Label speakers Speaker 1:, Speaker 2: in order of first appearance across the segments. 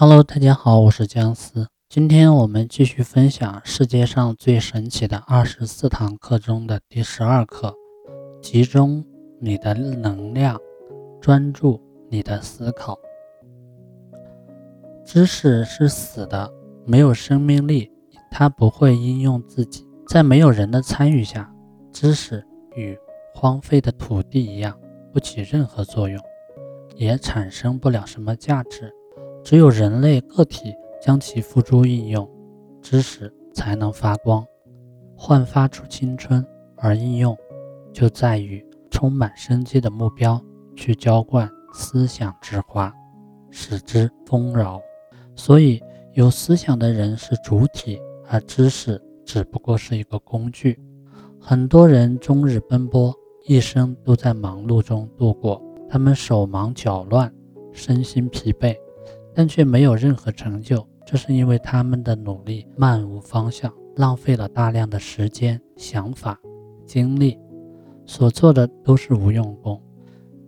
Speaker 1: Hello，大家好，我是姜思。今天我们继续分享世界上最神奇的二十四堂课中的第十二课：集中你的能量，专注你的思考。知识是死的，没有生命力，它不会应用自己。在没有人的参与下，知识与荒废的土地一样，不起任何作用，也产生不了什么价值。只有人类个体将其付诸应用，知识才能发光，焕发出青春。而应用就在于充满生机的目标去浇灌思想之花，使之丰饶。所以，有思想的人是主体，而知识只不过是一个工具。很多人终日奔波，一生都在忙碌中度过，他们手忙脚乱，身心疲惫。但却没有任何成就，这是因为他们的努力漫无方向，浪费了大量的时间、想法、精力，所做的都是无用功。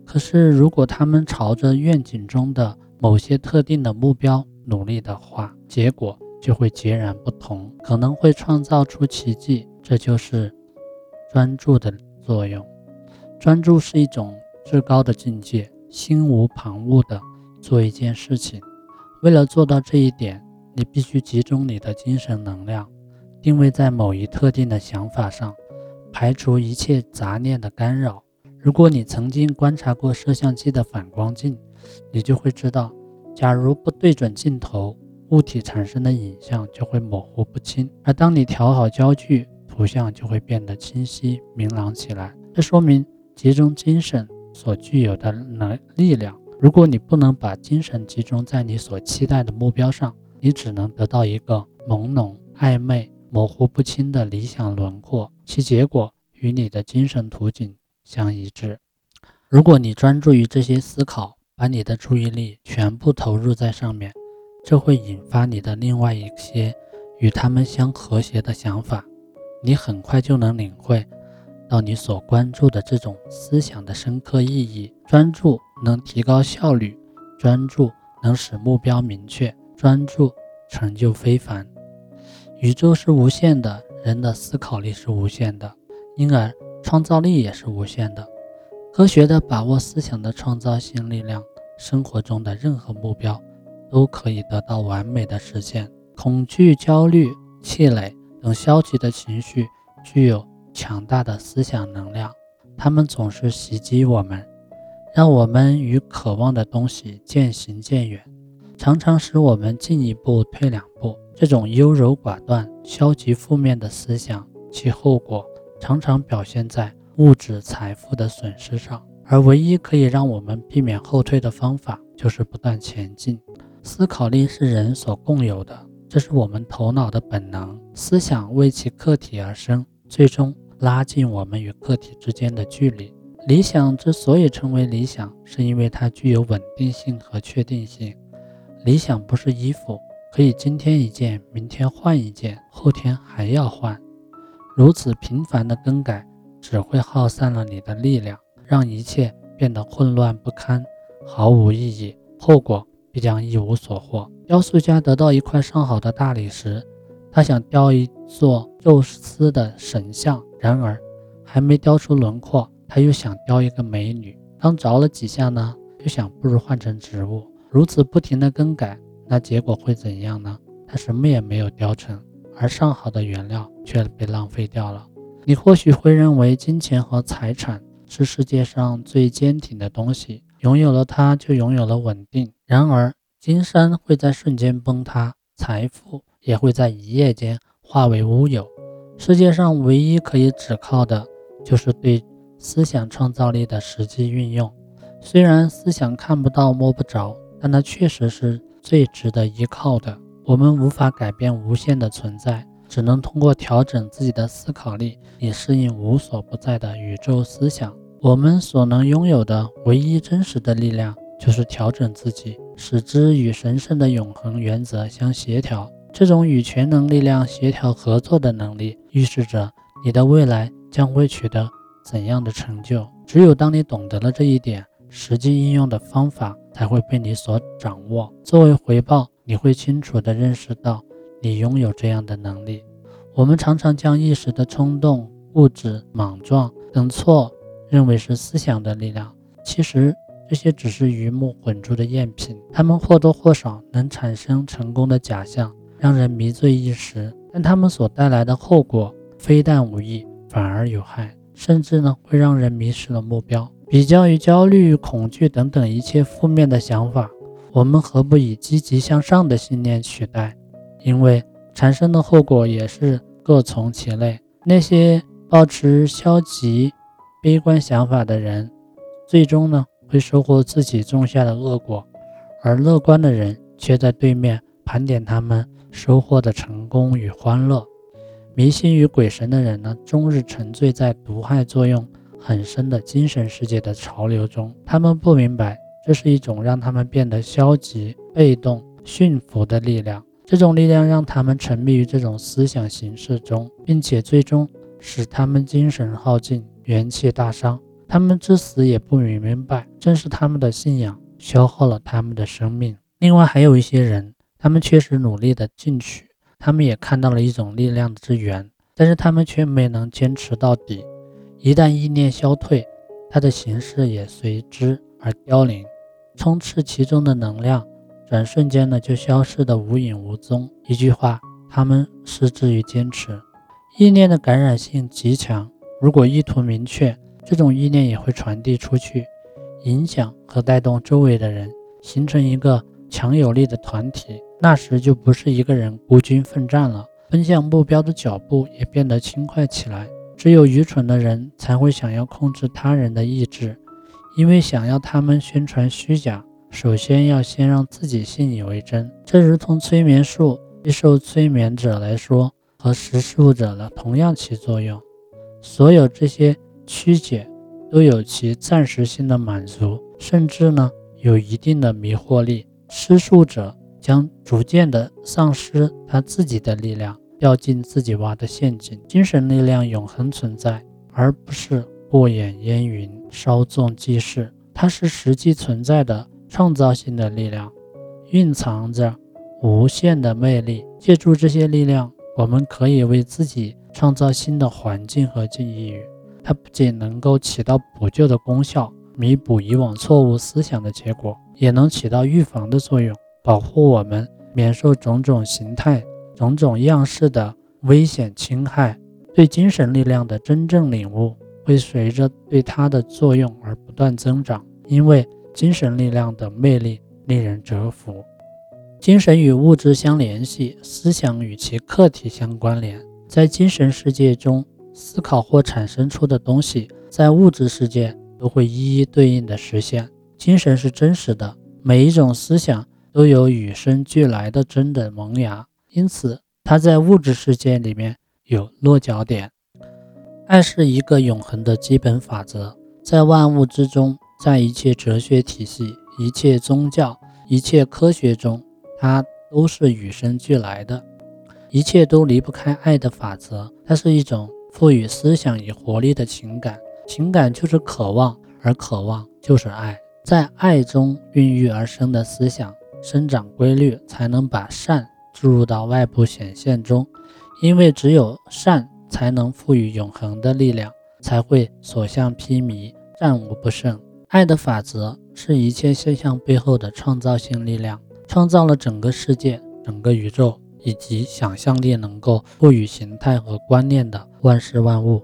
Speaker 1: 可是，如果他们朝着愿景中的某些特定的目标努力的话，结果就会截然不同，可能会创造出奇迹。这就是专注的作用。专注是一种至高的境界，心无旁骛地做一件事情。为了做到这一点，你必须集中你的精神能量，定位在某一特定的想法上，排除一切杂念的干扰。如果你曾经观察过摄像机的反光镜，你就会知道，假如不对准镜头，物体产生的影像就会模糊不清；而当你调好焦距，图像就会变得清晰明朗起来。这说明集中精神所具有的能力量。如果你不能把精神集中在你所期待的目标上，你只能得到一个朦胧、暧昧、模糊不清的理想轮廓，其结果与你的精神图景相一致。如果你专注于这些思考，把你的注意力全部投入在上面，这会引发你的另外一些与他们相和谐的想法，你很快就能领会。到你所关注的这种思想的深刻意义，专注能提高效率，专注能使目标明确，专注成就非凡。宇宙是无限的，人的思考力是无限的，因而创造力也是无限的。科学的把握思想的创造性力量，生活中的任何目标都可以得到完美的实现。恐惧、焦虑、气馁等消极的情绪具有。强大的思想能量，他们总是袭击我们，让我们与渴望的东西渐行渐远，常常使我们进一步退两步。这种优柔寡断、消极负面的思想，其后果常常表现在物质财富的损失上。而唯一可以让我们避免后退的方法，就是不断前进。思考力是人所共有的，这是我们头脑的本能。思想为其客体而生。最终拉近我们与个体之间的距离。理想之所以成为理想，是因为它具有稳定性和确定性。理想不是衣服，可以今天一件，明天换一件，后天还要换。如此频繁的更改，只会耗散了你的力量，让一切变得混乱不堪，毫无意义，后果必将一无所获。雕塑家得到一块上好的大理石。他想雕一座宙斯的神像，然而还没雕出轮廓，他又想雕一个美女。刚凿了几下呢，又想不如换成植物。如此不停的更改，那结果会怎样呢？他什么也没有雕成，而上好的原料却被浪费掉了。你或许会认为金钱和财产是世界上最坚挺的东西，拥有了它就拥有了稳定。然而，金山会在瞬间崩塌，财富。也会在一夜间化为乌有。世界上唯一可以只靠的，就是对思想创造力的实际运用。虽然思想看不到摸不着，但它确实是最值得依靠的。我们无法改变无限的存在，只能通过调整自己的思考力，以适应无所不在的宇宙思想。我们所能拥有的唯一真实的力量，就是调整自己，使之与神圣的永恒原则相协调。这种与全能力量协调合作的能力，预示着你的未来将会取得怎样的成就。只有当你懂得了这一点，实际应用的方法才会被你所掌握。作为回报，你。会清楚地认识到你拥有这样的能力。我们常常将一时的冲动、固执、莽撞等错认为是思想的力量，其实这些只是鱼目混珠的赝品。它们或多或少能产生成功的假象，让人迷醉一时，但它们所带来的后果非但无益，反而有害，甚至呢会让人迷失了目标。比较于焦虑、恐惧等等一切负面的想法，我们何不以积极向上的信念取代？因为产生的后果也是各从其类。那些抱持消极、悲观想法的人，最终呢会收获自己种下的恶果；而乐观的人却在对面盘点他们收获的成功与欢乐。迷信于鬼神的人呢，终日沉醉在毒害作用。很深的精神世界的潮流中，他们不明白这是一种让他们变得消极、被动、驯服的力量。这种力量让他们沉迷于这种思想形式中，并且最终使他们精神耗尽、元气大伤。他们至死也不明白，正是他们的信仰消耗了他们的生命。另外，还有一些人，他们确实努力的进取，他们也看到了一种力量之源，但是他们却没能坚持到底。一旦意念消退，它的形式也随之而凋零，充斥其中的能量，转瞬间呢就消失得无影无踪。一句话，他们失之于坚持。意念的感染性极强，如果意图明确，这种意念也会传递出去，影响和带动周围的人，形成一个强有力的团体。那时就不是一个人孤军奋战了，奔向目标的脚步也变得轻快起来。只有愚蠢的人才会想要控制他人的意志，因为想要他们宣传虚假，首先要先让自己信以为真。这如同催眠术，对受催眠者来说和实施者呢同样起作用。所有这些曲解都有其暂时性的满足，甚至呢有一定的迷惑力。施术者将逐渐的丧失他自己的力量。掉进自己挖的陷阱。精神力量永恒存在，而不是过眼烟云、稍纵即逝。它是实际存在的创造性的力量，蕴藏着无限的魅力。借助这些力量，我们可以为自己创造新的环境和境遇。它不仅能够起到补救的功效，弥补以往错误思想的结果，也能起到预防的作用，保护我们免受种种形态。种种样式的危险侵害，对精神力量的真正领悟会随着对它的作用而不断增长。因为精神力量的魅力令人折服。精神与物质相联系，思想与其客体相关联。在精神世界中思考或产生出的东西，在物质世界都会一一对应的实现。精神是真实的，每一种思想都有与生俱来的真的萌芽。因此，它在物质世界里面有落脚点。爱是一个永恒的基本法则，在万物之中，在一切哲学体系、一切宗教、一切科学中，它都是与生俱来的。一切都离不开爱的法则。它是一种赋予思想以活力的情感，情感就是渴望，而渴望就是爱。在爱中孕育而生的思想生长规律，才能把善。注入到外部显现中，因为只有善才能赋予永恒的力量，才会所向披靡，战无不胜。爱的法则是一切现象背后的创造性力量，创造了整个世界、整个宇宙以及想象力能够赋予形态和观念的万事万物。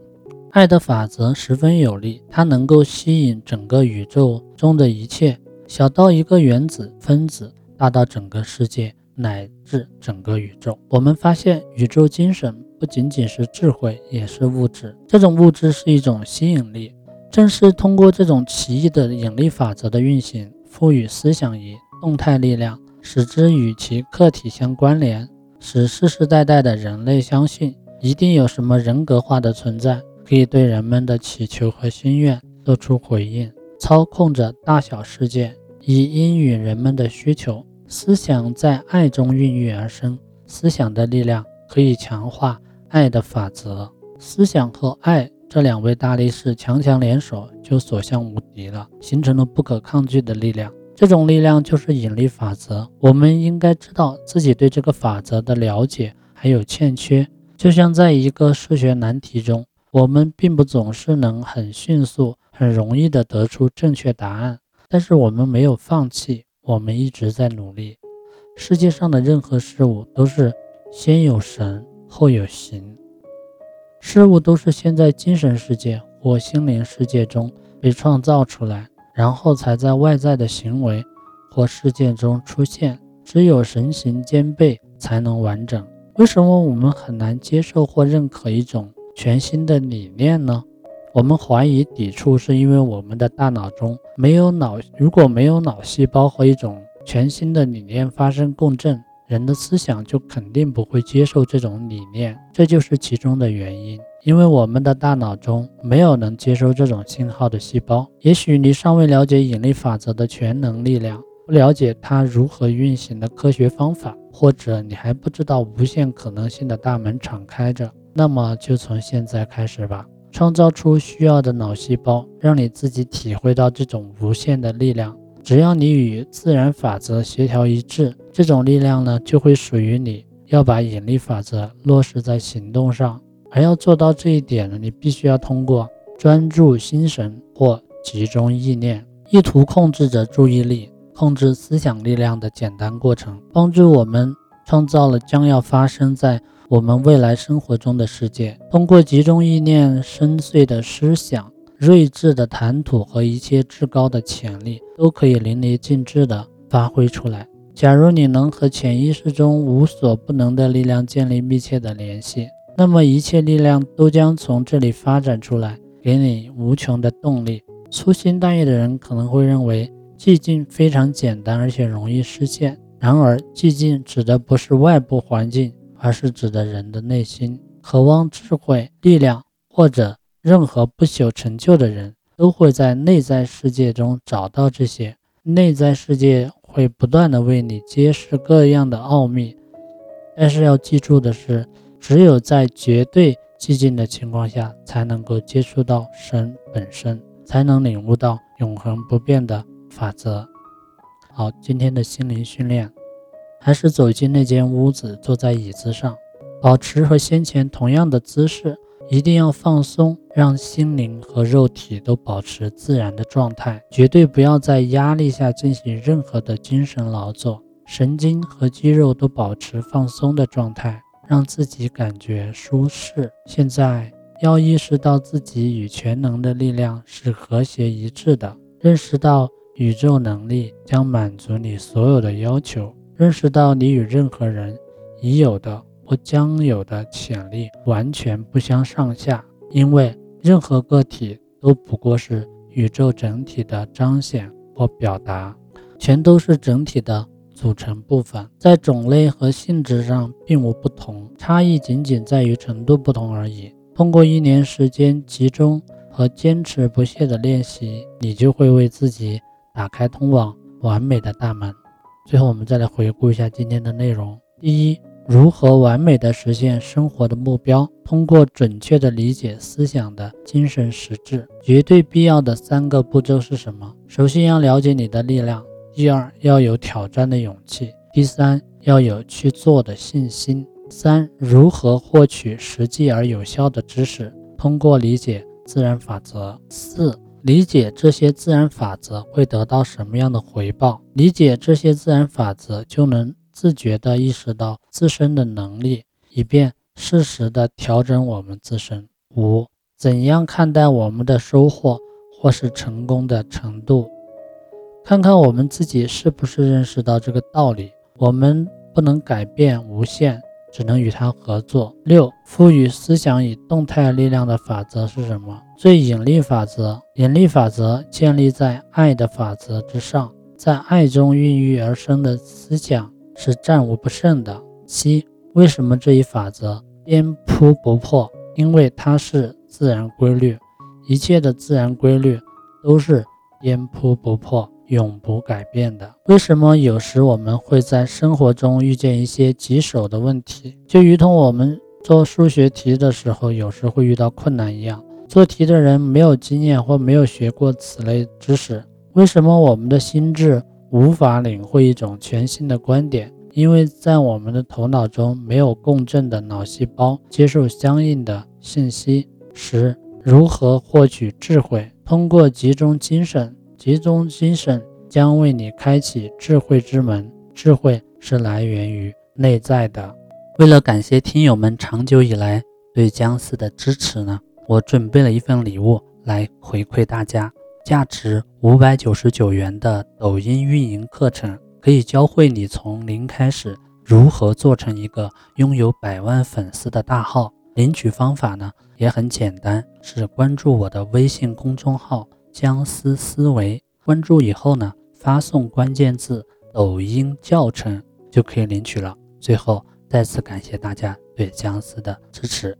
Speaker 1: 爱的法则十分有力，它能够吸引整个宇宙中的一切，小到一个原子分子，大到整个世界。乃至整个宇宙，我们发现宇宙精神不仅仅是智慧，也是物质。这种物质是一种吸引力，正是通过这种奇异的引力法则的运行，赋予思想以动态力量，使之与其客体相关联，使世世代代的人类相信一定有什么人格化的存在，可以对人们的祈求和心愿做出回应，操控着大小世界，以应允人们的需求。思想在爱中孕育而生，思想的力量可以强化爱的法则。思想和爱这两位大力士强强联手，就所向无敌了，形成了不可抗拒的力量。这种力量就是引力法则。我们应该知道自己对这个法则的了解还有欠缺。就像在一个数学难题中，我们并不总是能很迅速、很容易地得出正确答案，但是我们没有放弃，我们一直在努力。世界上的任何事物都是先有神后有形，事物都是先在精神世界或心灵世界中被创造出来，然后才在外在的行为或事件中出现。只有神形兼备，才能完整。为什么我们很难接受或认可一种全新的理念呢？我们怀疑、抵触，是因为我们的大脑中没有脑。如果没有脑细胞和一种全新的理念发生共振，人的思想就肯定不会接受这种理念。这就是其中的原因。因为我们的大脑中没有能接收这种信号的细胞。也许你尚未了解引力法则的全能力量。不了解它如何运行的科学方法，或者你还不知道无限可能性的大门敞开着，那么就从现在开始吧，创造出需要的脑细胞，让你自己体会到这种无限的力量。只要你与自然法则协调一致，这种力量呢就会属于你。要把引力法则落实在行动上，而要做到这一点呢，你必须要通过专注心神或集中意念，意图控制着注意力。控制思想力量的简单过程，帮助我们创造了将要发生在我们未来生活中的世界。通过集中意念，深邃的思想、睿智的谈吐和一切至高的潜力，都可以淋漓尽致地发挥出来。假如你能和潜意识中无所不能的力量建立密切的联系，那么一切力量都将从这里发展出来，给你无穷的动力。粗心大意的人可能会认为。寂静非常简单，而且容易实现。然而，寂静指的不是外部环境，而是指的人的内心。渴望智慧、力量或者任何不朽成就的人，都会在内在世界中找到这些。内在世界会不断的为你揭示各样的奥秘。但是要记住的是，只有在绝对寂静的情况下，才能够接触到神本身，才能领悟到永恒不变的。法则，好，今天的心灵训练，还是走进那间屋子，坐在椅子上，保持和先前同样的姿势，一定要放松，让心灵和肉体都保持自然的状态，绝对不要在压力下进行任何的精神劳作，神经和肌肉都保持放松的状态，让自己感觉舒适。现在要意识到自己与全能的力量是和谐一致的，认识到。宇宙能力将满足你所有的要求。认识到你与任何人已有的或将有的潜力完全不相上下，因为任何个体都不过是宇宙整体的彰显或表达，全都是整体的组成部分，在种类和性质上并无不同，差异仅仅在于程度不同而已。通过一年时间集中和坚持不懈的练习，你就会为自己。打开通往完美的大门。最后，我们再来回顾一下今天的内容。第一，如何完美的实现生活的目标？通过准确的理解思想的精神实质。绝对必要的三个步骤是什么？首先要了解你的力量。第二，要有挑战的勇气。第三，要有去做的信心。三，如何获取实际而有效的知识？通过理解自然法则。四。理解这些自然法则会得到什么样的回报？理解这些自然法则，就能自觉地意识到自身的能力，以便适时地调整我们自身。五、怎样看待我们的收获或是成功的程度？看看我们自己是不是认识到这个道理：我们不能改变无限。只能与他合作。六、赋予思想以动态力量的法则是什么？最引力法则。引力法则建立在爱的法则之上，在爱中孕育而生的思想是战无不胜的。七、为什么这一法则颠扑不破？因为它是自然规律，一切的自然规律都是颠扑不破。永不改变的。为什么有时我们会在生活中遇见一些棘手的问题，就如同我们做数学题的时候，有时会遇到困难一样？做题的人没有经验或没有学过此类知识。为什么我们的心智无法领会一种全新的观点，因为在我们的头脑中没有共振的脑细胞接受相应的信息。十、如何获取智慧？通过集中精神，集中精神将为你开启智慧之门。智慧是来源于内在的。为了感谢听友们长久以来对姜思的支持呢，我准备了一份礼物来回馈大家，价值五百九十九元的抖音运营课程，可以教会你从零开始如何做成一个拥有百万粉丝的大号。领取方法呢也很简单，是关注我的微信公众号“僵尸思维”，关注以后呢，发送关键字“抖音教程”就可以领取了。最后再次感谢大家对僵尸的支持。